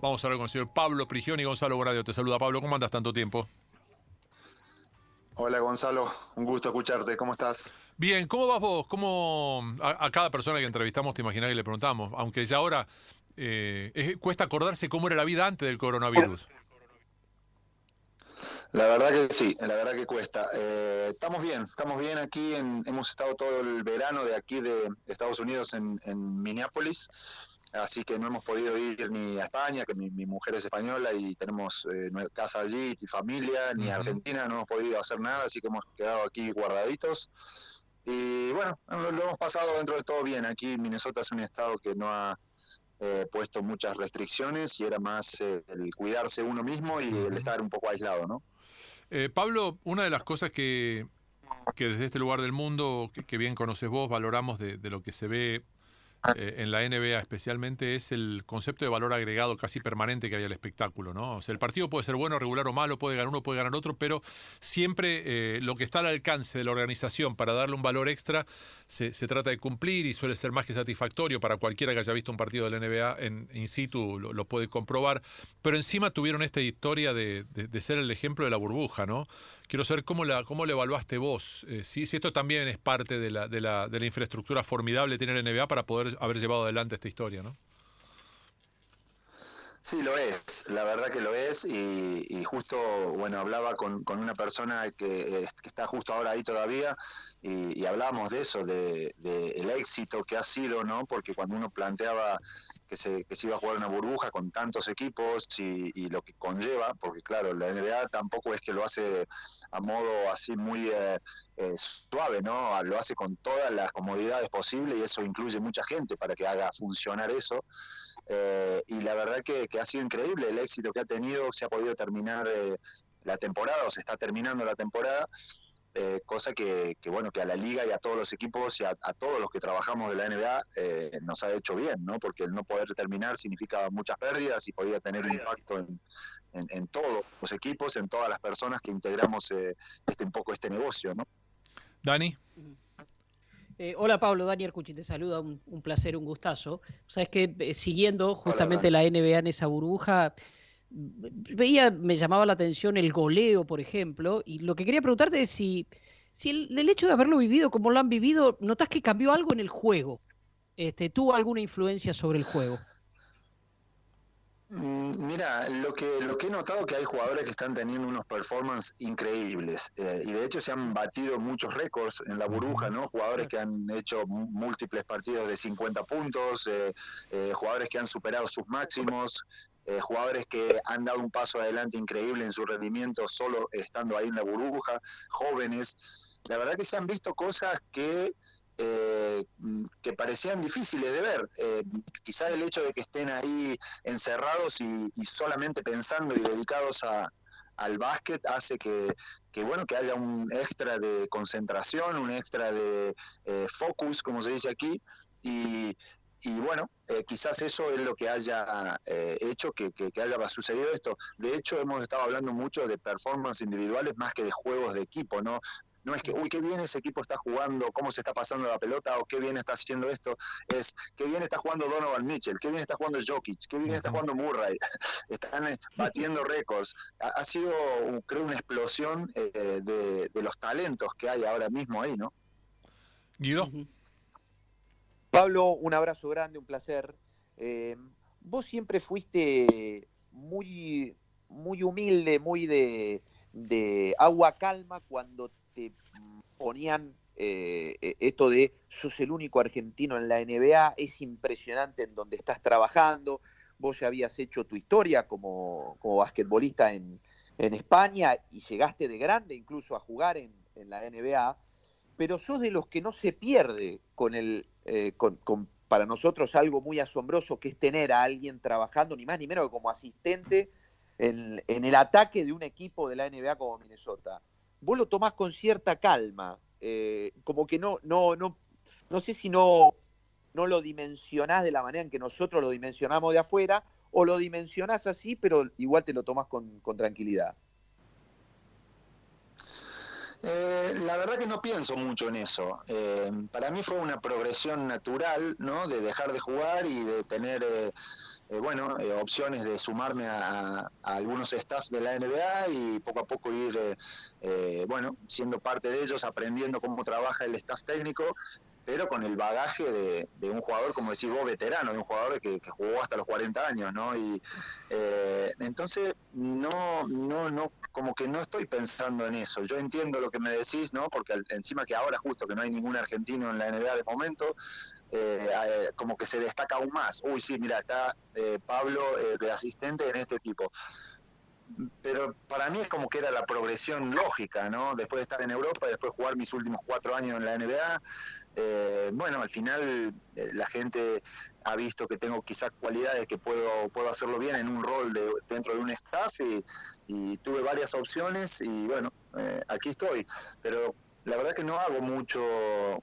Vamos a hablar con el señor Pablo Prigioni. Gonzalo Boradio te saluda. Pablo, ¿cómo andas tanto tiempo? Hola Gonzalo, un gusto escucharte. ¿Cómo estás? Bien, ¿cómo vas vos? ¿Cómo a, cada persona que entrevistamos te imaginas que le preguntamos? Aunque ya ahora eh, cuesta acordarse cómo era la vida antes del coronavirus. La verdad que sí, la verdad que cuesta. Eh, estamos bien, estamos bien aquí. hemos estado todo el verano de aquí de Estados Unidos en, Minneapolis, así que no hemos podido ir ni a España, que mi, mujer es española y tenemos eh, casa allí y familia, ni a Argentina, no hemos podido hacer nada, así que hemos quedado aquí guardaditos. Y bueno, lo hemos pasado dentro de todo bien. Aquí Minnesota es un estado que no ha eh, puesto muchas restricciones y era más el cuidarse uno mismo y el estar un poco aislado, ¿no? Eh, Pablo, una de las cosas que, desde este lugar del mundo, que, bien conoces vos, valoramos de, de lo que se ve. Eh, en la NBA especialmente es el concepto de valor agregado casi permanente que hay al espectáculo, ¿no? O sea, el partido puede ser bueno, regular o malo, puede ganar uno, puede ganar otro, pero siempre eh, lo que está al alcance de la organización para darle un valor extra se, trata de cumplir y suele ser más que satisfactorio para cualquiera que haya visto un partido de la NBA en in situ, lo, puede comprobar, pero encima tuvieron esta historia de, de ser el ejemplo de la burbuja, ¿no? Quiero saber cómo la, cómo le evaluaste vos, eh, si, esto también es parte de la, de, la, de la infraestructura formidable que tiene la NBA para poder haber llevado adelante esta historia, ¿no? Sí, lo es, la verdad que lo es y, justo, bueno, hablaba con, una persona que, está justo ahora ahí todavía y, hablábamos de eso, de, de, el éxito que ha sido, ¿no? Porque cuando uno planteaba que se, que se iba a jugar una burbuja con tantos equipos y, lo que conlleva, porque claro, la NBA tampoco es que lo hace a modo así muy eh, eh, suave, ¿no? Lo hace con todas las comodidades posibles y eso incluye mucha gente para que haga funcionar eso. Eh, y la verdad que, que, ha sido increíble el éxito que ha tenido, se ha podido terminar la temporada o se está terminando la temporada. Eh, cosa que, bueno que a la liga y a todos los equipos y a, todos los que trabajamos de la NBA eh, nos ha hecho bien, ¿no? Porque el no poder terminar significa muchas pérdidas y podía tener un impacto en, todos los equipos, en todas las personas que integramos eh, este un poco este negocio, ¿no? Dani. hola Pablo, Dani Arcuchi te saluda, un, placer, un gustazo. Sabes que siguiendo justamente la NBA en esa burbuja, veía, me llamaba la atención el goleo, por ejemplo, y lo que quería preguntarte es si, si el, hecho de haberlo vivido como lo han vivido, ¿notas que cambió algo en el juego? Este, ¿Tuvo alguna influencia sobre el juego? Mm, mira, lo que, lo que he notado que hay jugadores que están teniendo unos performances increíbles eh, y de hecho se han batido muchos récords en la burbuja, ¿no? Jugadores que han hecho múltiples partidos de 50 puntos, eh, eh, jugadores que han superado sus máximos, eh, jugadores que han dado un paso adelante increíble en su rendimiento solo estando ahí en la burbuja, jóvenes. La verdad que se han visto cosas que, eh, que parecían difíciles de ver. Eh, quizás el hecho de que estén ahí encerrados y, solamente pensando y dedicados al básquet hace que, que, bueno que haya un extra de concentración, un extra de focus, como se dice aquí, y, y bueno, eh, quizás eso es lo que haya eh, hecho que, que, haya sucedido esto. De hecho, hemos estado hablando mucho de performance individuales más que de juegos de equipo, ¿no? No es que, uy, qué bien ese equipo está jugando, cómo se está pasando la pelota, o qué bien está haciendo esto. Es, qué bien está jugando Donovan Mitchell, qué bien está jugando Jokic, qué bien está jugando Murray. Están eh, batiendo récords. Ha, sido, creo, una explosión de, los talentos que hay ahora mismo ahí, ¿no? Guido. Pablo, un abrazo grande, un placer. Eh, vos siempre fuiste muy, muy humilde, muy de, agua calma cuando te ponían eh, e, esto de sos el único argentino en la NBA, es impresionante en donde estás trabajando, vos ya habías hecho tu historia como, como basquetbolista en, España y llegaste de grande incluso a jugar en, en la NBA, pero sos de los que no se pierde con el eh, con, para nosotros algo muy asombroso que es tener a alguien trabajando ni más ni menos que como asistente en, el ataque de un equipo de la NBA como Minnesota. Vos lo tomás con cierta calma, eh, como que no, no, no, no sé si no, no lo dimensionás de la manera en que nosotros lo dimensionamos de afuera, o lo dimensionás así, pero igual te lo tomás con tranquilidad. Eh, la verdad que no pienso mucho en eso. Eh, para mí fue una progresión natural, ¿no? De dejar de jugar y de tener bueno, opciones de sumarme a, algunos staffs de la NBA y poco a poco ir, bueno, siendo parte de ellos, aprendiendo cómo trabaja el staff técnico pero con el bagaje de, un jugador, como decís vos, veterano, de un jugador que, jugó hasta los 40 años, ¿no? Y eh, entonces, no, no, no, como que no estoy pensando en eso. Yo entiendo lo que me decís, ¿no? Porque encima que ahora justo que no hay ningún argentino en la NBA de momento, eh, eh, como que se destaca aún más. Uy, sí, mira, está Pablo de asistente en este equipo pero para mí es como que era la progresión lógica, ¿no? Después de estar en Europa, después de jugar mis últimos cuatro años en la NBA, eh, bueno, al final eh, la gente ha visto que tengo quizás cualidades que puedo, puedo hacerlo bien en un rol de, dentro de un staff y, tuve varias opciones y bueno, eh, aquí estoy. Pero la verdad que no hago mucho,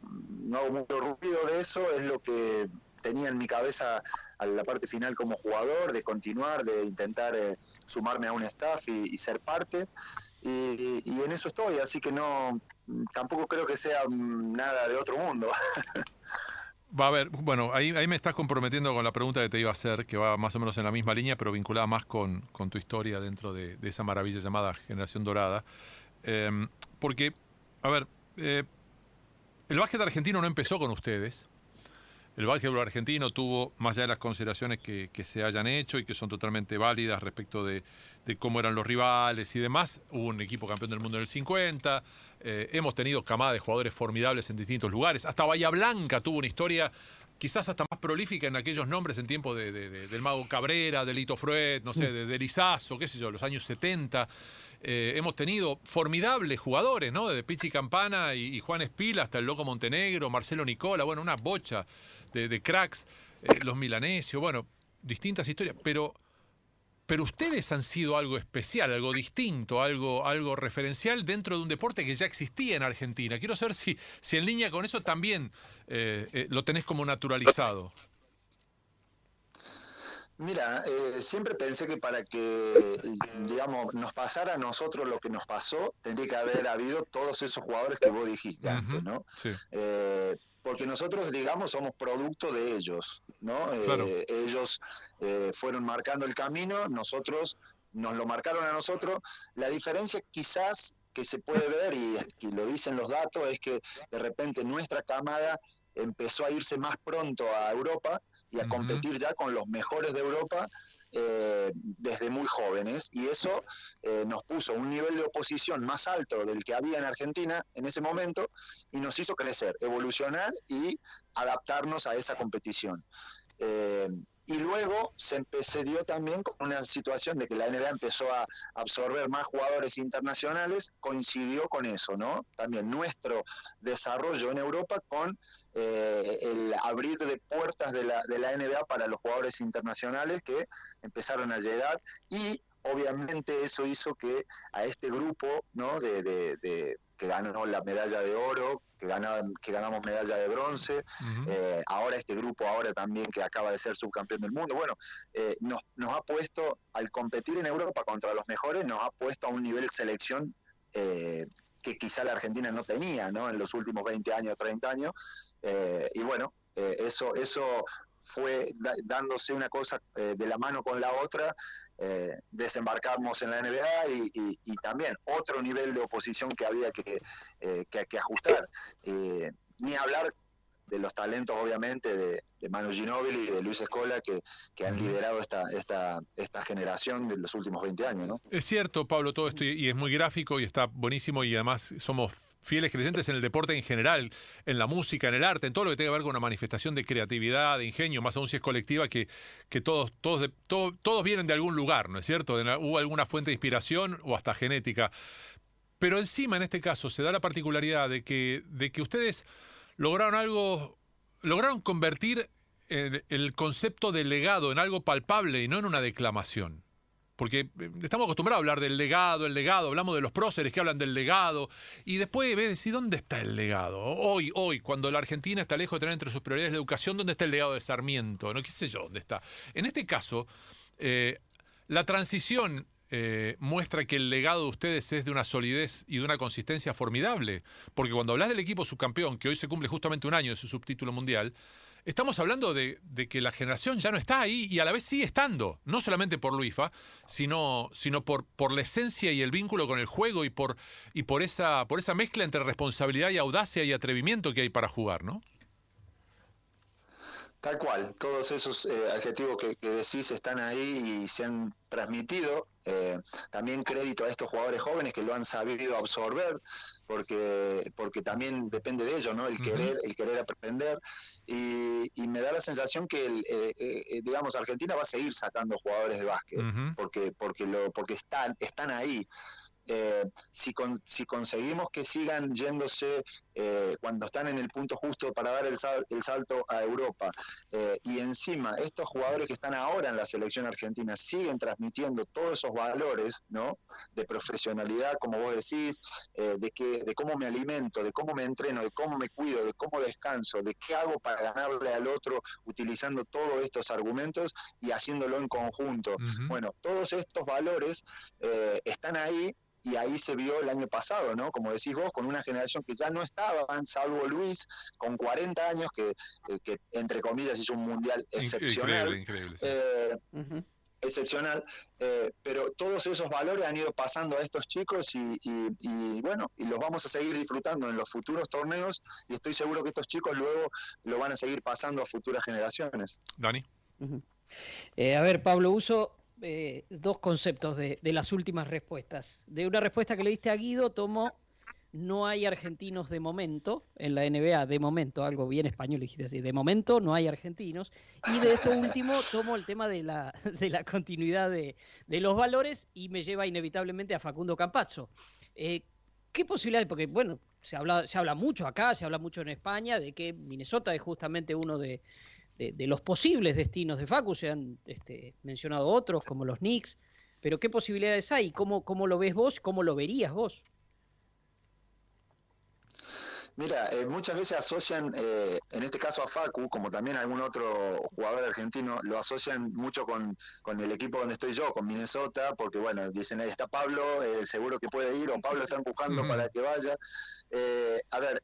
no hago mucho ruido de eso, es lo que tenía en mi cabeza a la parte final como jugador, de continuar, de intentar eh, sumarme a un staff y, ser parte. Y, en eso estoy, así que no, tampoco creo que sea nada de otro mundo. Va a ver, bueno, ahí, ahí me estás comprometiendo con la pregunta que te iba a hacer, que va más o menos en la misma línea, pero vinculada más con, con tu historia dentro de, esa maravilla llamada Generación Dorada. Em, porque, a ver, eh, el básquet argentino no empezó con ustedes, el básquetbol argentino tuvo, más allá de las consideraciones que, se hayan hecho y que son totalmente válidas respecto de, cómo eran los rivales y demás, hubo un equipo campeón del mundo en el 50, eh, hemos tenido camadas de jugadores formidables en distintos lugares, hasta Bahía Blanca tuvo una historia quizás hasta más prolífica en aquellos nombres en tiempo del Mago Cabrera, de Lito Fruet, no sé, de, de Lizazo, qué sé yo, los años 70. Eh, hemos tenido formidables jugadores, ¿no? Desde Pichi Campana y, Juan Espila hasta el Loco Montenegro, Marcelo Nicola, bueno, una bocha de, cracks, eh, los milanesios, bueno, distintas historias, pero, pero ustedes han sido algo especial, algo distinto, algo, algo referencial dentro de un deporte que ya existía en Argentina. Quiero saber si, si en línea con eso también eh, lo tenés como naturalizado. Mira, eh, siempre pensé que para que, digamos, nos pasara a nosotros lo que nos pasó, tendría que haber habido todos esos jugadores que vos dijiste antes, ¿no? Eh, porque nosotros, digamos, somos producto de ellos, ¿no? Eh, ellos fueron marcando el camino, nosotros nos lo marcaron a nosotros. La diferencia quizás que se puede ver, y, y lo dicen los datos, es que de repente nuestra camada empezó a irse más pronto a Europa y a competir ya con los mejores de Europa eh, desde muy jóvenes y eso eh, nos puso un nivel de oposición más alto del que había en Argentina en ese momento y nos hizo crecer, evolucionar y adaptarnos a esa competición. Eh, y luego se, dio también con una situación de que la NBA empezó a absorber más jugadores internacionales, coincidió con eso, ¿no? También nuestro desarrollo en Europa con eh, el abrir de puertas de la, de la NBA para los jugadores internacionales que empezaron a llegar y obviamente eso hizo que a este grupo ¿no? de, de que ganó la medalla de oro, que, que ganamos medalla de bronce, eh, ahora este grupo, ahora también que acaba de ser subcampeón del mundo, bueno, eh, nos, nos ha puesto, al competir en Europa contra los mejores, nos ha puesto a un nivel de selección eh, que quizá la Argentina no tenía, ¿no? En los últimos 20 años, 30 años, y bueno, eso, eso fue dándose una cosa eh, de la mano con la otra, eh, desembarcamos en la NBA y, también otro nivel de oposición que había que, eh, que, ajustar. ni hablar de los talentos, obviamente, de, Manu Ginóbili y de Luis Escola, que, que, han liderado esta, esta, esta generación de los últimos 20 años. ¿no? Es cierto, Pablo, todo esto y es muy gráfico y está buenísimo y además somos fieles creyentes en el deporte en general, en la música, en el arte, en todo lo que tenga que ver con una manifestación de creatividad, de ingenio, más aún si es colectiva, que, que todos, todos, todos vienen de algún lugar, ¿no es cierto? Hubo alguna fuente de inspiración o hasta genética. Pero encima, en este caso, se da la particularidad de que, de que ustedes lograron algo, lograron convertir el concepto de legado en algo palpable y no en una declamación. Porque eh, estamos acostumbrados a hablar del legado, el legado, hablamos de los próceres que hablan del legado, y después ves, ¿y dónde está el legado? Hoy, hoy, cuando la Argentina está lejos de tener entre sus prioridades la educación, ¿dónde está el legado de Sarmiento? No qué sé yo, ¿dónde está? En este caso, eh, la transición eh, muestra que el legado de ustedes es de una solidez y de una consistencia formidable. Porque cuando hablas del equipo subcampeón, que hoy se cumple justamente un año de su subtítulo mundial, estamos hablando de, que la generación ya no está ahí y a la vez sigue estando, no solamente por Luifa, sino, sino por, por la esencia y el vínculo con el juego y por, y por, esa, por esa mezcla entre responsabilidad y audacia y atrevimiento que hay para jugar, ¿no? Tal cual, todos esos eh, adjetivos que, decís están ahí y se han transmitido. Eh, también crédito a estos jugadores jóvenes que lo han sabido absorber, porque, porque también depende de ellos, ¿no? El querer, el querer aprender. Y, me da la sensación que, el, eh, digamos, Argentina va a seguir sacando jugadores de básquet, porque, porque, lo, porque están, están ahí. Eh, si, si conseguimos que sigan yéndose eh, cuando están en el punto justo para dar el, el salto a Europa, eh, y encima estos jugadores que están ahora en la selección argentina siguen transmitiendo todos esos valores ¿no? de profesionalidad, como vos decís, de, que, de cómo me alimento, de cómo me entreno, de cómo me cuido, de cómo descanso, de qué hago para ganarle al otro utilizando todos estos argumentos y haciéndolo en conjunto. Bueno, todos estos valores están ahí y ahí se vio el año pasado, ¿no? Como decís vos, con una generación que ya no estaba, salvo Luis, con 40 años, que, eh, que entre comillas hizo un mundial excepcional. Increíble, increíble. Eh, excepcional, eh, pero todos esos valores han ido pasando a estos chicos y, y, bueno, y los vamos a seguir disfrutando en los futuros torneos y estoy seguro que estos chicos luego lo van a seguir pasando a futuras generaciones. Dani. a ver, Pablo, uso eh, dos conceptos de, las últimas respuestas. De una respuesta que le diste a Guido, tomo no hay argentinos de momento en la NBA, de momento, algo bien español dijiste así, de momento no hay argentinos. Y de esto último tomo el tema de la, de la continuidad de, los valores y me lleva inevitablemente a Facundo Campazzo. Eh, ¿Qué posibilidades? Porque, bueno, se habla, se habla mucho acá, se habla mucho en España de que Minnesota es justamente uno de, de, los posibles destinos de Facu, se han este, mencionado otros como los Knicks, pero ¿qué posibilidades hay? ¿Cómo, ¿Cómo lo ves vos? ¿Cómo lo verías vos? Mira, eh, muchas veces asocian, eh, en este caso a Facu, como también algún otro jugador argentino, lo asocian mucho con, el equipo donde estoy yo, con Minnesota, porque bueno, dicen ahí está Pablo, eh, seguro que puede ir, o Pablo está empujando para que vaya. a ver,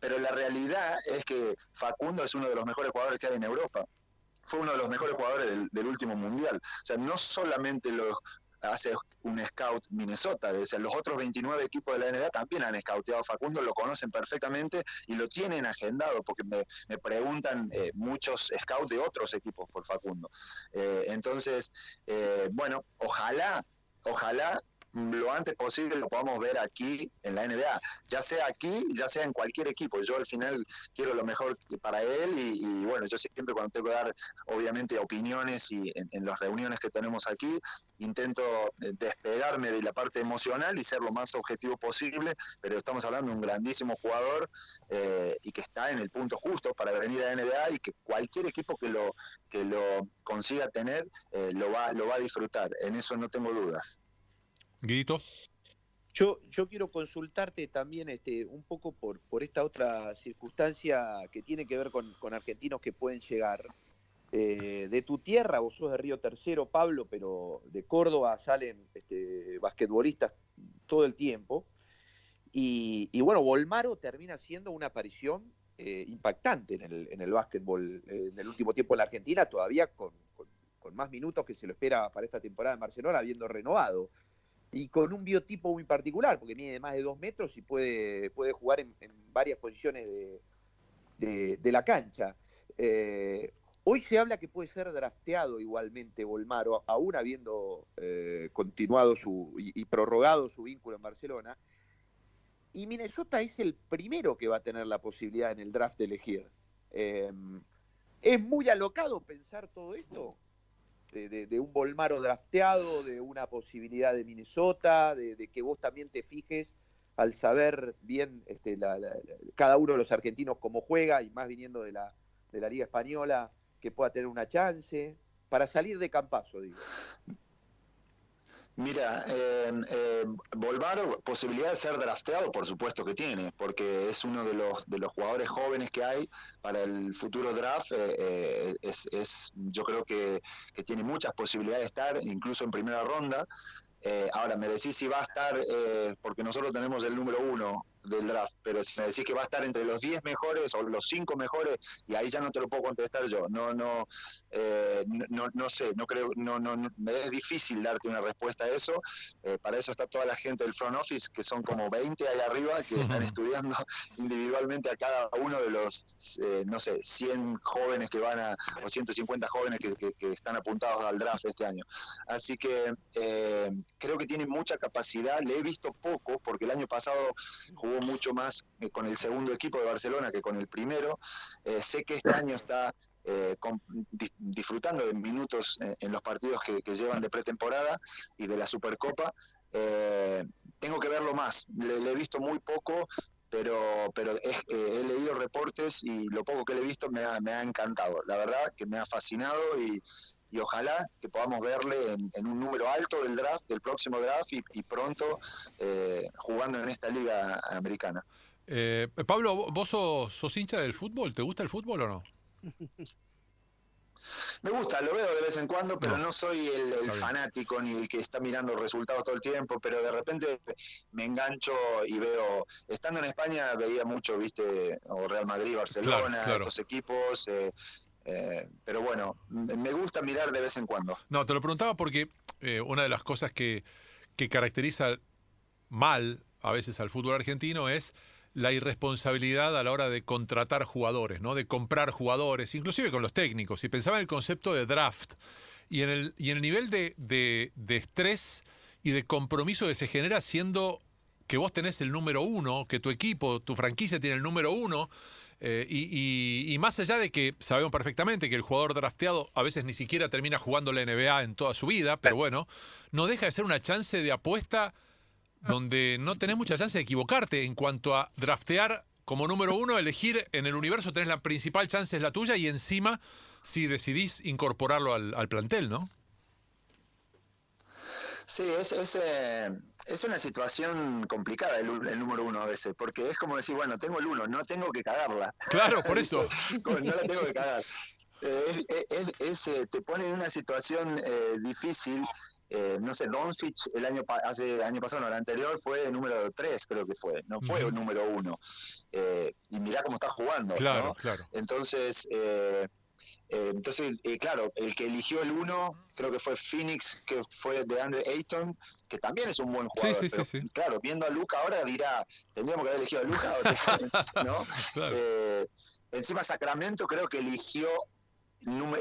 pero la realidad es que Facundo es uno de los mejores jugadores que hay en Europa fue uno de los mejores jugadores del, del, último mundial. O sea, no solamente los, hace un scout Minnesota. decir, los otros 29 equipos de la NBA también han scouteado a Facundo, lo conocen perfectamente y lo tienen agendado, porque me, preguntan eh, muchos scouts de otros equipos por Facundo. Eh, entonces, eh, bueno, ojalá, ojalá lo antes posible lo podamos ver aquí en la NBA, ya sea aquí, ya sea en cualquier equipo. Yo al final quiero lo mejor para él y, bueno, yo siempre cuando tengo que dar obviamente opiniones y en, las reuniones que tenemos aquí, intento eh, despegarme de la parte emocional y ser lo más objetivo posible, pero estamos hablando de un grandísimo jugador eh, y que está en el punto justo para venir a la NBA y que cualquier equipo que lo, que lo consiga tener eh, lo, va, lo va a disfrutar, en eso no tengo dudas. Guito. Yo, yo quiero consultarte también este, un poco por, por esta otra circunstancia que tiene que ver con, argentinos que pueden llegar. Eh, de tu tierra, vos sos de Río Tercero, Pablo, pero de Córdoba salen este, basquetbolistas todo el tiempo. Y, bueno, Volmaro termina siendo una aparición eh, impactante en el, en el básquetbol eh, en el último tiempo en la Argentina, todavía con, con, más minutos que se lo espera para esta temporada en Barcelona, habiendo renovado y con un biotipo muy particular, porque mide más de dos metros y puede, puede jugar en, varias posiciones de, la cancha. Eh, hoy se habla que puede ser drafteado igualmente Volmaro, aún habiendo eh, continuado su, y, prorrogado su vínculo en Barcelona. Y Minnesota es el primero que va a tener la posibilidad en el draft de elegir. Eh, ¿Es muy alocado pensar todo esto? De, un Volmaro drafteado, de una posibilidad de Minnesota, de, que vos también te fijes al saber bien este, cada uno de los argentinos cómo juega y más viniendo de la, de la Liga Española, que pueda tener una chance, para salir de campazo, digo. Mira, eh, eh, Volvaro, posibilidad de ser drafteado, por supuesto que tiene, porque es uno de los, de los jugadores jóvenes que hay para el futuro draft. Eh, eh, es, es, yo creo que, que, tiene muchas posibilidades de estar, incluso en primera ronda. Eh, ahora, me decís si va a estar, porque nosotros tenemos el número uno del draft, pero si me decís que va a estar entre los 10 mejores o los 5 mejores, y ahí ya no te lo puedo contestar yo. No, no, eh, no, no, sé, no creo, no, no, me es difícil darte una respuesta a eso. Eh, para eso está toda la gente del front office, que son como 20 ahí arriba, que están estudiando individualmente a cada uno de los, eh, no sé, 100 jóvenes que van a, o 150 jóvenes que, que, están apuntados al draft este año. Así que creo que tiene mucha capacidad. Le he visto poco, porque el año pasado jugó mucho más eh, con el segundo equipo de Barcelona que con el primero. Eh, sé que este año está eh, disfrutando de minutos en los partidos que, llevan de pretemporada y de la Supercopa. tengo que verlo más. Le, he visto muy poco, pero, pero he leído reportes y lo poco que le he visto me ha, me ha encantado. La verdad que me ha fascinado y, y ojalá que podamos verle en, un número alto del draft, del próximo draft y, pronto eh, jugando en esta liga americana. Eh, Pablo, ¿vos sos, hincha del fútbol? ¿Te gusta el fútbol o no? Me gusta, lo veo de vez en cuando, pero no, soy el, fanático ni el que está mirando resultados todo el tiempo, pero de repente me engancho y veo, estando en España veía mucho, viste, o Real Madrid, Barcelona, estos equipos, eh, eh, pero bueno, me gusta mirar de vez en cuando. No, te lo preguntaba porque eh, una de las cosas que, que caracteriza mal a veces al fútbol argentino es la irresponsabilidad a la hora de contratar jugadores, ¿no? de comprar jugadores, inclusive con los técnicos. Y pensaba en el concepto de draft y en el, y en el nivel de, de, de estrés y de compromiso que se genera siendo que vos tenés el número uno, que tu equipo, tu franquicia tiene el número uno, eh, y, más allá de que sabemos perfectamente que el jugador drafteado a veces ni siquiera termina jugando la NBA en toda su vida, pero bueno, no deja de ser una chance de apuesta donde no tenés mucha chance de equivocarte en cuanto a draftear como número uno, elegir en el universo, tenés la principal chance es la tuya y encima si decidís incorporarlo al plantel, ¿no? Sí, es, es, eh, es una situación complicada el, número uno a veces, porque es como decir, bueno, tengo el uno, no tengo que cagarla. Claro, por eso. no la tengo que cagar. Eh, es, eh, te pone en una situación difícil. no sé, Doncic el año hace año pasado, no, el anterior fue el número tres, creo que fue, no fue el número uno. y mirá cómo está jugando. Claro, claro. Entonces, eh, entonces, eh, claro, el que eligió el 1 creo que fue Phoenix, que fue de Andre Ayton, que también es un buen jugador. Sí, sí, claro, viendo a Luca ahora dirá, tendríamos que haber elegido a Luca, ¿no? Eh, encima Sacramento creo que eligió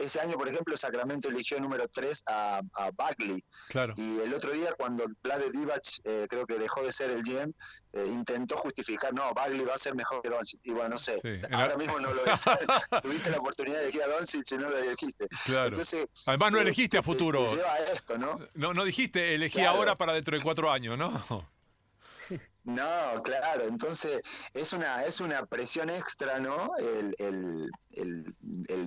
ese año, por ejemplo, Sacramento eligió número 3 a, a Bagley. Claro. Y el otro día, cuando Vlade Divac, eh, creo que dejó de ser el GM, eh, intentó justificar, no, Bagley va a ser mejor que Doncic. Y bueno, no sé, ahora mismo no lo es. Tuviste la oportunidad de elegir a Doncic y no lo elegiste. Claro. Entonces, Además, no elegiste a futuro. lleva esto, ¿no? No, no dijiste, elegí ahora para dentro de cuatro años, ¿no? No, claro, entonces es una, es una presión extra, ¿no? El, el, el,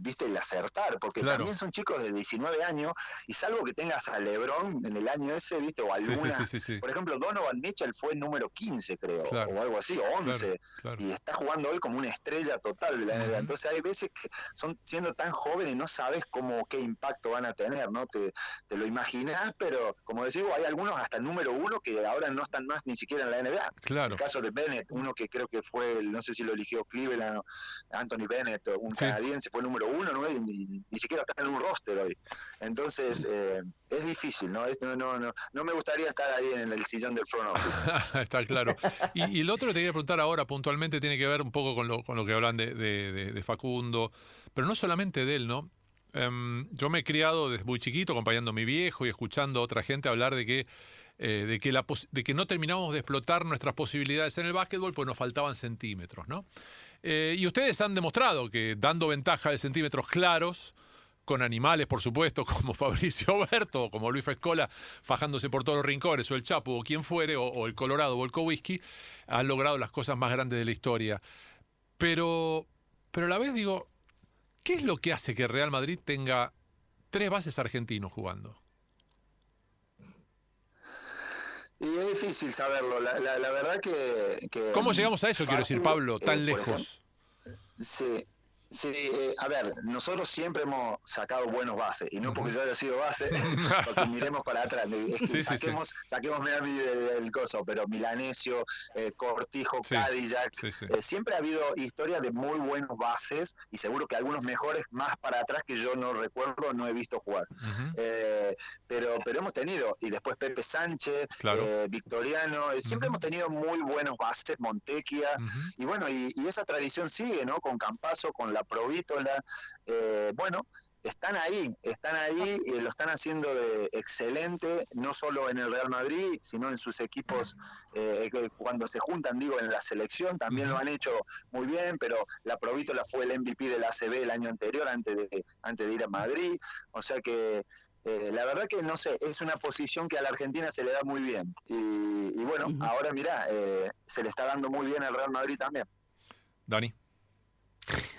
viste, el acertar, porque también son chicos de 19 años, y salvo que tengas a Lebron en el año ese, viste, o alguna, por ejemplo, Donovan Mitchell fue el número 15, creo, o algo así, o 11, y está jugando hoy como una estrella total de la NBA. Entonces hay veces que son siendo tan jóvenes, no sabes cómo, qué impacto van a tener, ¿no? Te, te lo imaginas, pero como decimos, hay algunos hasta el número uno que ahora no están más ni siquiera en la NBA. Claro. El caso de Bennett, uno que creo que fue, no sé si lo eligió Cleveland Anthony Bennett, un canadiense, fue el número uno, ¿no? ni, siquiera está en un roster hoy. Entonces, eh, es difícil, ¿no? no, no, no, no me gustaría estar ahí en el sillón del front office. está claro. Y, el otro que te quería preguntar ahora, puntualmente, tiene que ver un poco con lo, con lo que hablan de, de, Facundo, pero no solamente de él, ¿no? Em, yo me he criado desde muy chiquito acompañando a mi viejo y escuchando a otra gente hablar de que eh, de, que la de que no terminamos de explotar nuestras posibilidades en el básquetbol, pues nos faltaban centímetros, ¿no? Eh, y ustedes han demostrado que dando ventaja de centímetros claros, con animales, por supuesto, como Fabricio Berto, como Luis Fescola, fajándose por todos los rincones, o el Chapo, o quien fuere, o, el Colorado, o el Whisky, han logrado las cosas más grandes de la historia. Pero, pero a la vez digo, ¿qué es lo que hace que Real Madrid tenga tres bases argentinos jugando? Y es difícil saberlo. La, la, verdad que, ¿Cómo llegamos a eso, quiero decir, Pablo, tan eh, lejos? sí. Sí, eh, a ver, nosotros siempre hemos sacado buenos bases, y no porque yo haya sido base, porque miremos para atrás, saquemos, saquemos el coso, pero Milanesio, eh, Cortijo, Cadillac, eh, siempre ha habido historia de muy buenos bases, y seguro que algunos mejores más para atrás que yo no recuerdo, no he visto jugar. pero, pero hemos tenido, y después Pepe Sánchez, Victoriano, siempre hemos tenido muy buenos bases, Montequia, y bueno, y, y, esa tradición sigue, ¿no? Con Campaso, con la Provítola, eh, bueno, están ahí, están ahí y lo están haciendo de excelente, no solo en el Real Madrid, sino en sus equipos, eh, cuando se juntan, digo, en la selección, también lo han hecho muy bien, pero la Provítola fue el MVP del ACB el año anterior, antes de, antes de ir a Madrid, o sea que eh, la verdad que no sé, es una posición que a la Argentina se le da muy bien. Y, bueno, ahora mira, se le está dando muy bien al Real Madrid también. Dani.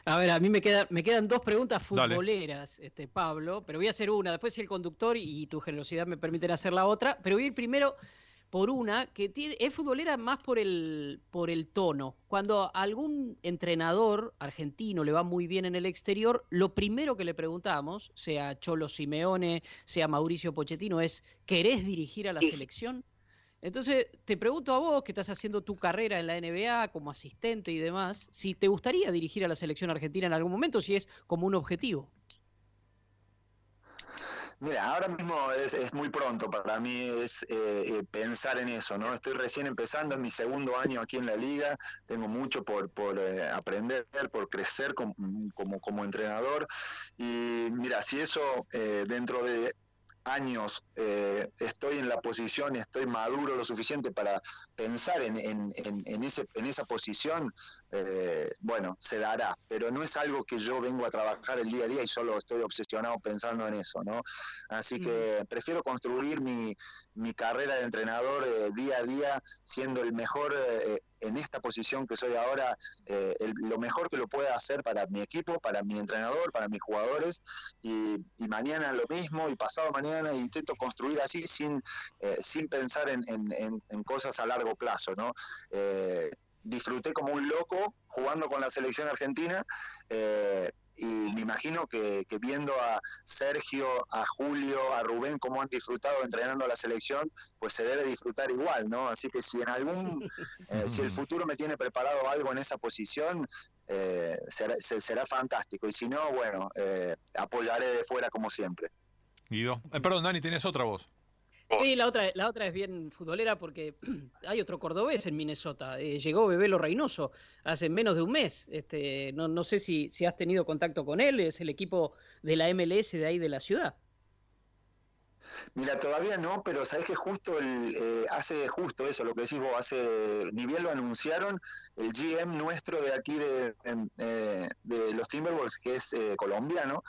A ver, a mí me, queda, me quedan dos preguntas futboleras, este, Pablo, pero voy a hacer una, después si el conductor y tu generosidad me permiten hacer la otra, pero voy a ir primero por una que es futbolera más por el, por el tono. Cuando a algún entrenador argentino le va muy bien en el exterior, lo primero que le preguntamos, sea Cholo Simeone, sea Mauricio Pochettino, es, ¿querés dirigir a la selección? Entonces, te pregunto a vos, que estás haciendo tu carrera en la NBA como asistente y demás, si te gustaría dirigir a la selección argentina en algún momento, si es como un objetivo. Mira, ahora mismo es, muy pronto para mí es eh, eh, pensar en eso, ¿no? Estoy recién empezando, en mi segundo año aquí en la liga, tengo mucho por, por eh, aprender, por crecer como, como, como, entrenador y mira, si eso dentro de años eh, estoy en la posición, estoy maduro lo suficiente para pensar en, en, en, ese, en esa posición, eh, bueno, se dará, pero no es algo que yo vengo a trabajar el día a día y solo estoy obsesionado pensando en eso, ¿no? Así que prefiero construir mi, mi carrera de entrenador eh, día a día siendo el mejor en esta posición que soy ahora eh, lo mejor que lo pueda hacer para mi equipo, para mi entrenador, para mis jugadores y, mañana lo mismo y pasado mañana intento construir así sin, eh, sin pensar en, cosas a largo plazo, ¿no? Eh, disfruté como un loco jugando con la selección argentina y me imagino que, viendo a Sergio, a Julio, a Rubén cómo han disfrutado entrenando a la selección, pues se debe disfrutar igual, ¿no? Así que si en algún, eh, si el futuro me tiene preparado algo en esa posición, eh, será, fantástico. Y si no, bueno, eh, apoyaré de fuera como siempre. Guido, perdón, Dani, tienes otra voz. Sí, la otra, la otra es bien futbolera porque hay otro cordobés en Minnesota. Eh, llegó Bebelo Reynoso hace menos de un mes. Este, no, sé si, si has tenido contacto con él, es el equipo de la MLS de ahí de la ciudad. Mira, todavía no, pero sabes que justo el, eh, hace justo eso, lo que decís vos, hace, ni bien lo anunciaron, el GM nuestro de aquí de, eh, de los Timberwolves, que es eh, colombiano,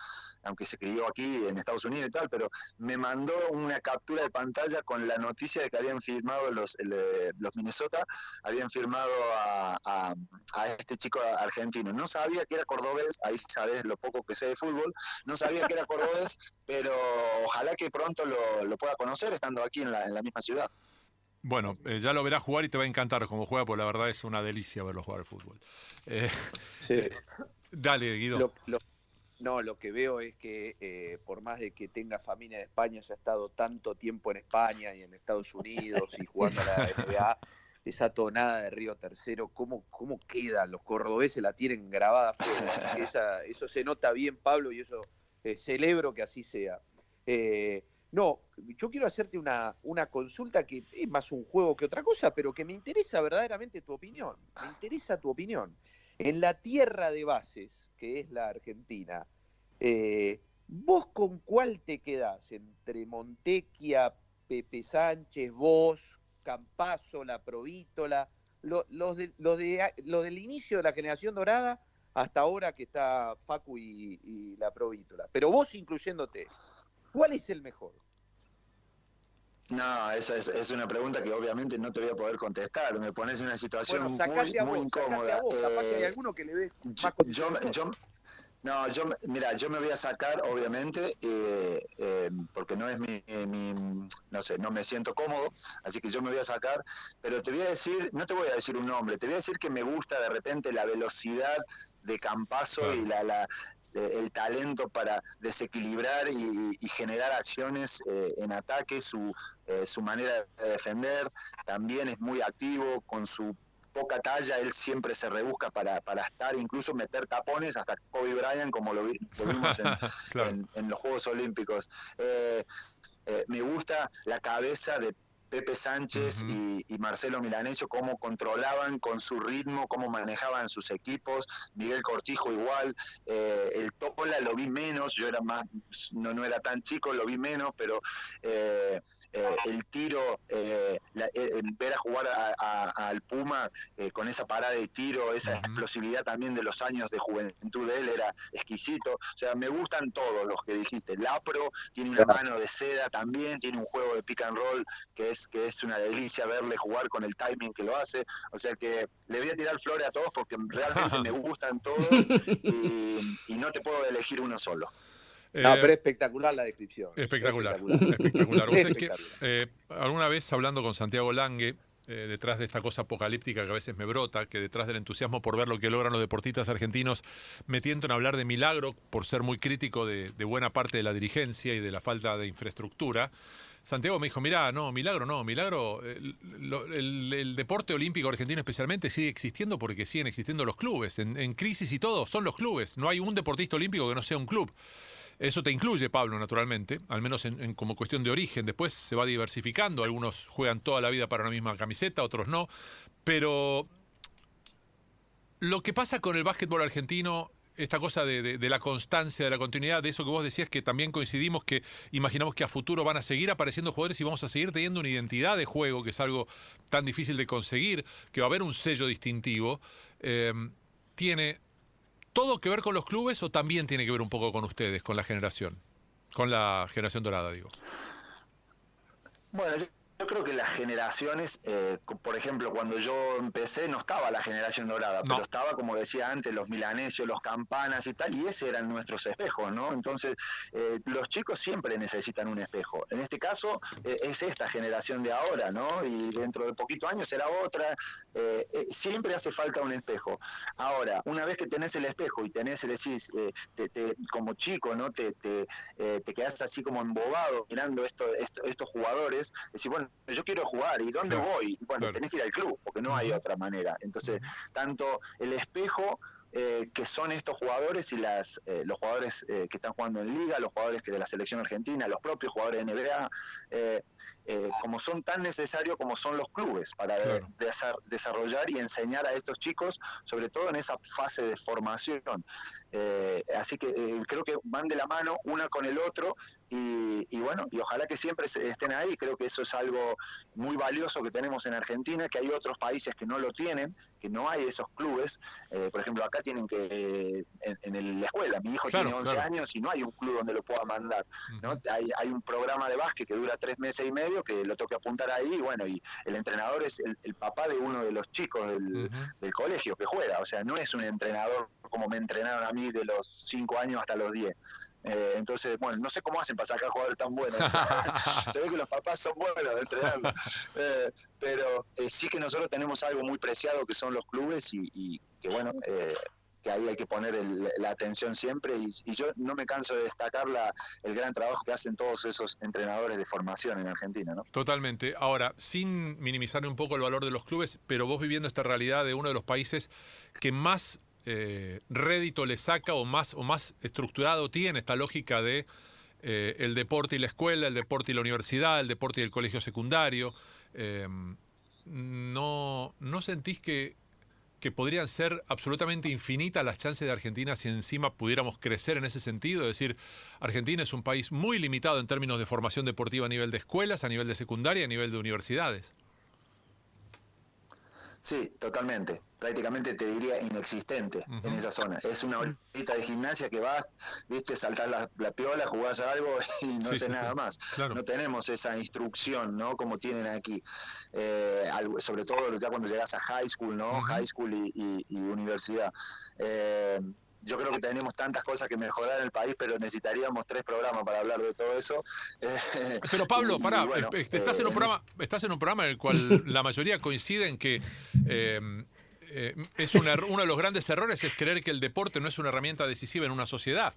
aunque se crió aquí en Estados Unidos y tal, pero me mandó una captura de pantalla con la noticia de que habían firmado los, los Minnesota, habían firmado a, a, este chico argentino. No sabía que era cordobés, ahí sabes lo poco que sé de fútbol, no sabía que era cordobés, pero ojalá que pronto lo, pueda conocer estando aquí en la, en la misma ciudad. Bueno, eh, ya lo verás jugar y te va a encantar como juega, porque la verdad es una delicia verlo jugar al fútbol. Eh, dale, Guido. no, lo que veo es que eh, por más de que tenga familia en España, ya ha estado tanto tiempo en España y en Estados Unidos y jugando a la NBA, esa tonada de Río Tercero, ¿cómo, cómo queda? Los cordobeses la tienen grabada. eso se nota bien, Pablo, y eso celebro que así sea. No, yo quiero hacerte una, una consulta que es más un juego que otra cosa, pero que me interesa verdaderamente tu opinión. Me interesa tu opinión. En la tierra de bases, que es la Argentina, eh, ¿vos con cuál te quedás? Entre Montequia, Pepe Sánchez, vos, Campazo, La Provítola, los, de, lo, de, lo del inicio de la generación dorada hasta ahora que está Facu y, y La Provítola. Pero vos incluyéndote. ¿Cuál es el mejor? No, esa es, una pregunta que obviamente no te voy a poder contestar. Me pones en una situación muy, muy incómoda. hay alguno que le No, yo, mira, yo me voy a sacar, obviamente, eh, eh, porque no es mi, no sé, no me siento cómodo, así que yo me voy a sacar, pero te voy a decir, no te voy a decir un nombre, te voy a decir que me gusta de repente la velocidad de Campazo y la, la, el talento para desequilibrar y, generar acciones en ataque, su, su manera de defender, también es muy activo con su poca talla, él siempre se rebusca para, para estar, incluso meter tapones, hasta Kobe Bryant, como lo, vimos en, los Juegos Olímpicos. Eh, eh, me gusta la cabeza de Pepe Sánchez y, Marcelo Milanesio, cómo controlaban con su ritmo, cómo manejaban sus equipos, Miguel Cortijo igual, eh, el Topola lo vi menos, yo era más, no, no era tan chico, lo vi menos, pero eh, eh, el tiro, ver a jugar al Puma con esa parada de tiro, esa explosividad también de los años de juventud de él era exquisito, o sea, me gustan todos los que dijiste, Lapro tiene una mano de seda también, tiene un juego de pick and roll que es que es una delicia verle jugar con el timing que lo hace. O sea que le voy a tirar flores a todos porque realmente me gustan todos y, no te puedo elegir uno solo. No, eh, pero espectacular la descripción. Espectacular. Espectacular. espectacular. Eh, alguna vez hablando con Santiago Lange, eh, detrás de esta cosa apocalíptica que a veces me brota, que detrás del entusiasmo por ver lo que logran los deportistas argentinos, me tiento en hablar de milagro por ser muy crítico de, de buena parte de la dirigencia y de la falta de infraestructura. Santiago me dijo, mira, no, milagro no, milagro, el, deporte olímpico argentino especialmente sigue existiendo porque siguen existiendo los clubes. En, crisis y todo, son los clubes. No hay un deportista olímpico que no sea un club. Eso te incluye, Pablo, naturalmente, al menos en, como cuestión de origen. Después se va diversificando. Algunos juegan toda la vida para una misma camiseta, otros no. Pero lo que pasa con el básquetbol argentino esta cosa de, la constancia, de la continuidad, de eso que vos decías que también coincidimos, que imaginamos que a futuro van a seguir apareciendo jugadores y vamos a seguir teniendo una identidad de juego, que es algo tan difícil de conseguir, que va a haber un sello distintivo, eh, ¿tiene todo que ver con los clubes o también tiene que ver un poco con ustedes, con la generación? Con la generación dorada, digo. Bueno, yo creo que las generaciones, eh, por ejemplo, cuando yo empecé no estaba la generación dorada, pero estaba, como decía antes, los milanesios, los campanas y tal, y ese eran nuestros espejos, ¿no? Entonces, eh, los chicos siempre necesitan un espejo. En este caso, eh, es esta generación de ahora, ¿no? Y dentro de poquito años será otra. siempre hace falta un espejo. Ahora, una vez que tenés el espejo y tenés, decís, te, como chico, ¿no? Te, te, te quedás así como embobado mirando esto, estos jugadores, decís, bueno, yo quiero jugar, ¿y dónde voy? Bueno, tenés que ir al club, porque no hay otra manera. Entonces, tanto el espejo eh, que son estos jugadores y las eh, los jugadores eh, que están jugando en liga, los jugadores que de la selección argentina, los propios jugadores de NBA, como son tan necesarios como son los clubes para desarrollar y enseñar a estos chicos, sobre todo en esa fase de formación. así que creo que van de la mano una con el otro y, y, bueno, y ojalá que siempre estén ahí. Creo que eso es algo muy valioso que tenemos en Argentina, que hay otros países que no lo tienen, que no hay esos clubes. por ejemplo, acá tienen que, en, la escuela, mi hijo tiene 11 años y no hay un club donde lo pueda mandar. ¿no? hay, hay, un programa de básquet que dura tres meses y medio que lo toca apuntar ahí, y bueno, y el entrenador es el, papá de uno de los chicos del, colegio que juega, o sea, no es un entrenador como me entrenaron a mí de los 5 años hasta los 10. Eh, entonces, bueno, no sé cómo hacen para sacar jugadores tan buenos. Se ve que los papás son buenos entrenando. Eh, pero eh, sí que nosotros tenemos algo muy preciado que son los clubes y, que, bueno, que ahí hay que poner la atención siempre. Y, yo no me canso de destacar la, el gran trabajo que hacen todos esos entrenadores de formación en Argentina. ¿no? Totalmente. Ahora, sin minimizar un poco el valor de los clubes, pero vos viviendo esta realidad de uno de los países que más eh, rédito le saca o más, o más estructurado tiene esta lógica de eh, el deporte y la escuela, el deporte y la universidad, el deporte y el colegio secundario. Eh, no, ¿No sentís que, que podrían ser absolutamente infinitas las chances de Argentina si encima pudiéramos crecer en ese sentido? Es decir, Argentina es un país muy limitado en términos de formación deportiva a nivel de escuelas, a nivel de secundaria, a nivel de universidades. Sí, totalmente. Prácticamente te diría inexistente en esa zona. Es una horita de gimnasia que vas, viste, saltar la, piola, jugás algo y no sé nada más. No tenemos esa instrucción, ¿no? Como tienen aquí. Eh, sobre todo ya cuando llegas a high school, ¿no? High school y, universidad. Eh, yo creo que tenemos tantas cosas que mejorar en el país, pero necesitaríamos tres programas para hablar de todo eso. Pero Pablo, pará, estás, en un programa, estás en un programa en el cual la mayoría coincide en que eh, es uno de los grandes errores es creer que el deporte no es una herramienta decisiva en una sociedad,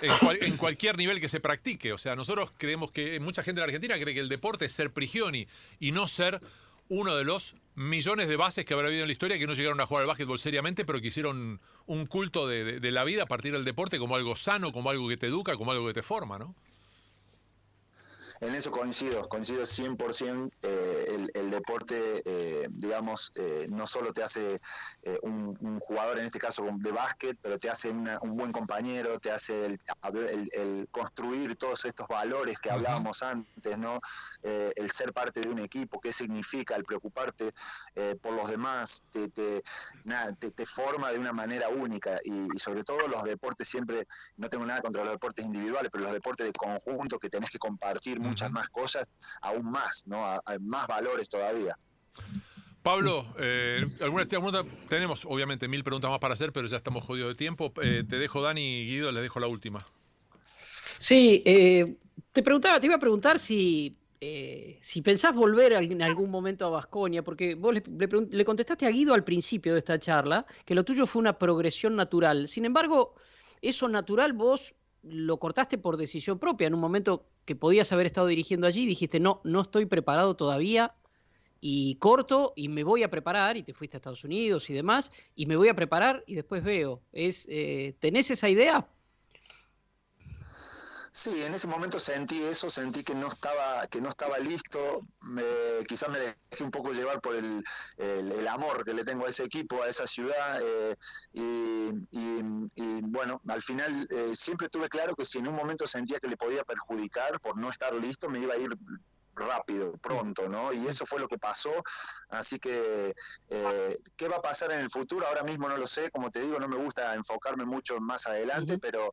en, cualquier nivel que se practique. O sea, nosotros creemos que mucha gente en Argentina cree que el deporte es ser prigioni y no ser uno de los millones de bases que habrá habido en la historia que no llegaron a jugar al básquetbol seriamente, pero que hicieron un culto de, de la vida a partir del deporte como algo sano, como algo que te educa, como algo que te forma, ¿no? En eso coincido, coincido 100%. Eh, el, el deporte, eh, digamos, eh, no solo te hace eh, un, jugador, en este caso de básquet, pero te hace un buen compañero, te hace el, construir todos estos valores que hablábamos antes, ¿no? el ser parte de un equipo, qué significa, el preocuparte por los demás, te, te, nada, te, forma de una manera única y, y sobre todo los deportes siempre, no tengo nada contra los deportes individuales, pero los deportes de conjunto que tenés que compartir muchas más cosas, aún más, ¿no? Hay más valores todavía. Pablo, eh, alguna, tenemos obviamente mil preguntas más para hacer, pero ya estamos jodidos de tiempo. Eh, te dejo Dani y Guido, les dejo la última. Sí, eh, te preguntaba, te iba a preguntar si, eh, si pensás volver en algún momento a Vasconia, porque vos le, le, contestaste a Guido al principio de esta charla que lo tuyo fue una progresión natural. Sin embargo, eso natural vos lo cortaste por decisión propia. En un momento que podías haber estado dirigiendo allí, dijiste, no, no estoy preparado todavía y corto y me voy a preparar y te fuiste a Estados Unidos y demás y me voy a preparar y después veo. Es, eh, ¿Tenés esa idea? Sí, en ese momento sentí eso, sentí que no estaba, que no estaba listo, me, quizás me dejé un poco llevar por el, amor que le tengo a ese equipo, a esa ciudad, eh, y, bueno, al final eh, siempre tuve claro que si en un momento sentía que le podía perjudicar por no estar listo, me iba a ir rápido, pronto, ¿no? Y eso fue lo que pasó. Así que, eh, ¿qué va a pasar en el futuro? Ahora mismo no lo sé, como te digo, no me gusta enfocarme mucho más adelante, pero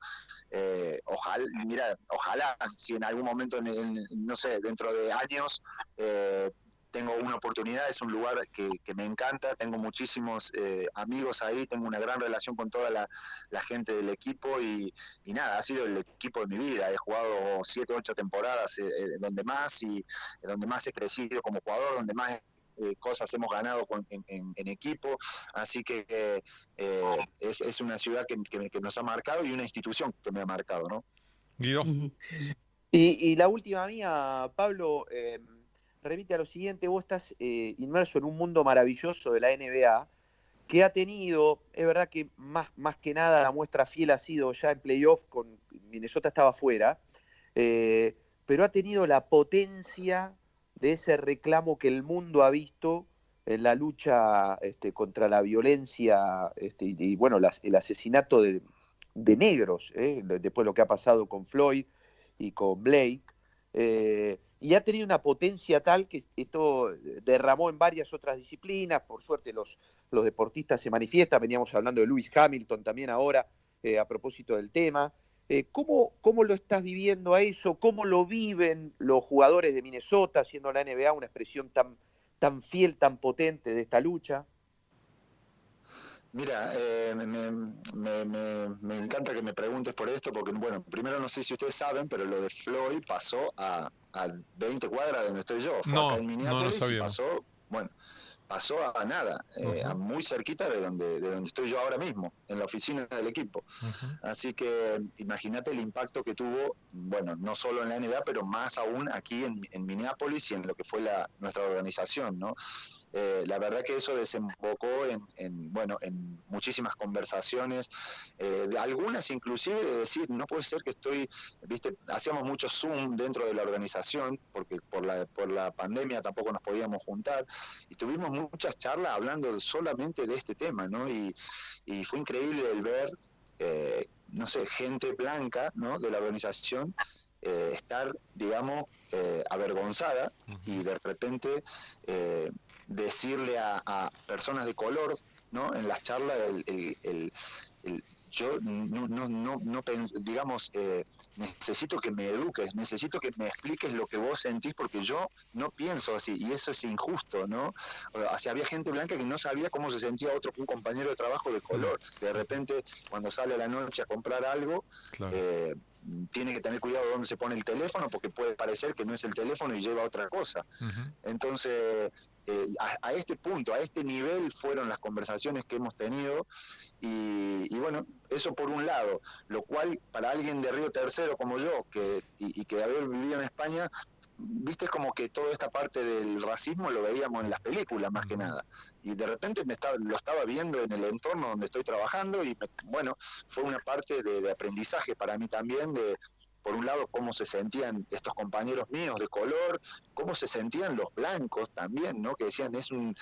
eh, ojalá, mira, ojalá si en algún momento, no sé, dentro de años, eh, tengo una oportunidad, es un lugar que, me encanta, tengo muchísimos eh, amigos ahí, tengo una gran relación con toda la, gente del equipo y, nada, ha sido el equipo de mi vida, he jugado siete, ocho temporadas eh, eh, donde más y donde más he crecido como jugador, donde más cosas hemos ganado en, equipo, así que es, una ciudad que, nos ha marcado y una institución que me ha marcado, ¿no? Guido. Y, y la última mía, Pablo, remite a lo siguiente, vos estás eh, inmerso en un mundo maravilloso de la NBA que ha tenido, es verdad que más, más que nada la muestra fiel ha sido ya en playoff, con Minnesota estaba fuera, eh, pero ha tenido la potencia de ese reclamo que el mundo ha visto en la lucha este, contra la violencia este, y, bueno, el asesinato de, negros, ¿eh? después lo que ha pasado con Floyd y con Blake y ha tenido una potencia tal que esto derramó en varias otras disciplinas, por suerte los, los deportistas se manifiestan, veníamos hablando de Lewis Hamilton también ahora eh, a propósito del tema. Eh, ¿cómo, ¿Cómo lo estás viviendo a eso? ¿Cómo lo viven los jugadores de Minnesota, siendo la NBA una expresión tan, tan fiel, tan potente de esta lucha? Mira, eh, me, encanta que me preguntes por esto, porque, bueno, primero no sé si ustedes saben, pero lo de Floyd pasó a, a 20 cuadras de donde estoy yo. Fue no, acá en Minneapolis no y pasó, bueno, pasó a nada, eh, a muy cerquita de donde, de donde estoy yo ahora mismo, en la oficina del equipo. Así que imagínate el impacto que tuvo, bueno, no solo en la NBA, pero más aún aquí en, en Minneapolis y en lo que fue la, nuestra organización, ¿no? Eh, la verdad que eso desembocó en, bueno, en muchísimas conversaciones, eh, algunas inclusive de decir, no puede ser que estoy, viste, hacíamos mucho Zoom dentro de la organización, porque por la, por la pandemia tampoco nos podíamos juntar, y tuvimos muchas charlas hablando solamente de este tema, ¿no? Y, fue increíble el ver, eh, no sé, gente blanca, ¿no? De la organización. estar, digamos, avergonzada y de repente decirle a, personas de color, ¿no? En las charlas, el, yo no, no, no, no digamos, eh, necesito que me eduques, necesito que me expliques lo que vos sentís, porque yo no pienso así, y eso es injusto, ¿no? O sea, había gente blanca que no sabía cómo se sentía otro un compañero de trabajo de color. De repente, cuando sale a la noche a comprar algo, eh, tiene que tener cuidado de dónde se pone el teléfono porque puede parecer que no es el teléfono y lleva otra cosa. Entonces, eh, a, este punto, a este nivel fueron las conversaciones que hemos tenido y, bueno, eso por un lado, lo cual para alguien de Río Tercero como yo, que, y, y que haber vivido en España, viste como que toda esta parte del racismo lo veíamos en las películas más que nada. Y de repente me estaba, lo estaba viendo en el entorno donde estoy trabajando y bueno, fue una parte de, aprendizaje para mí también de, por un lado, cómo se sentían estos compañeros míos de color, cómo se sentían los blancos también, ¿no? Que decían, es un,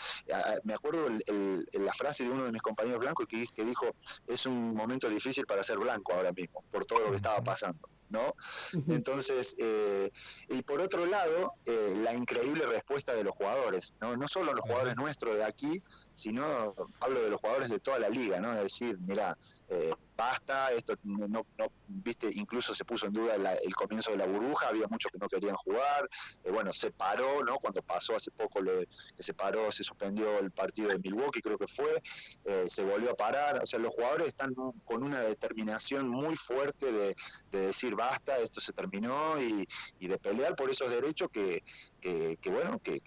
me acuerdo la frase de uno de mis compañeros blancos que, que dijo, es un momento difícil para ser blanco ahora mismo, por todo lo que estaba pasando. ¿No? Entonces, eh, y por otro lado, eh, la increíble respuesta de los jugadores, ¿no? No solo los jugadores nuestros de aquí, sino hablo de los jugadores de toda la liga, ¿no? Es decir, mira, eh, basta, esto no, no, viste, incluso se puso en duda el comienzo de la burbuja, había muchos que no querían jugar, eh, bueno, se paró, ¿no? Cuando pasó hace poco lo, que se paró, se suspendió el partido de Milwaukee, creo que fue, eh, se volvió a parar, o sea, los jugadores están con una determinación muy fuerte de, decir basta, esto se terminó y, de pelear por esos derechos que, bueno, que,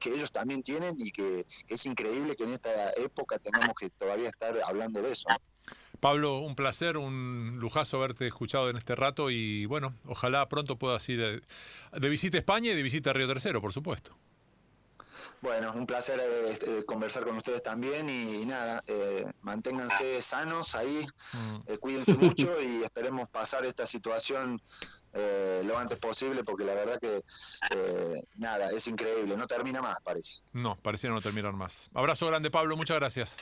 que, ellos también tienen y que, es increíble que en esta época tengamos que todavía estar hablando de eso. Pablo, un placer, un lujazo haberte escuchado en este rato y bueno, ojalá pronto puedas ir eh, de visita a España y de visita a Río Tercero, por supuesto. Bueno, un placer eh, conversar con ustedes también y, nada, eh, manténganse sanos ahí, mm. cuídense mucho y esperemos pasar esta situación lo antes posible porque la verdad que nada, es increíble, no termina más parece. No, pareciera no terminar más. Abrazo grande Pablo, muchas gracias.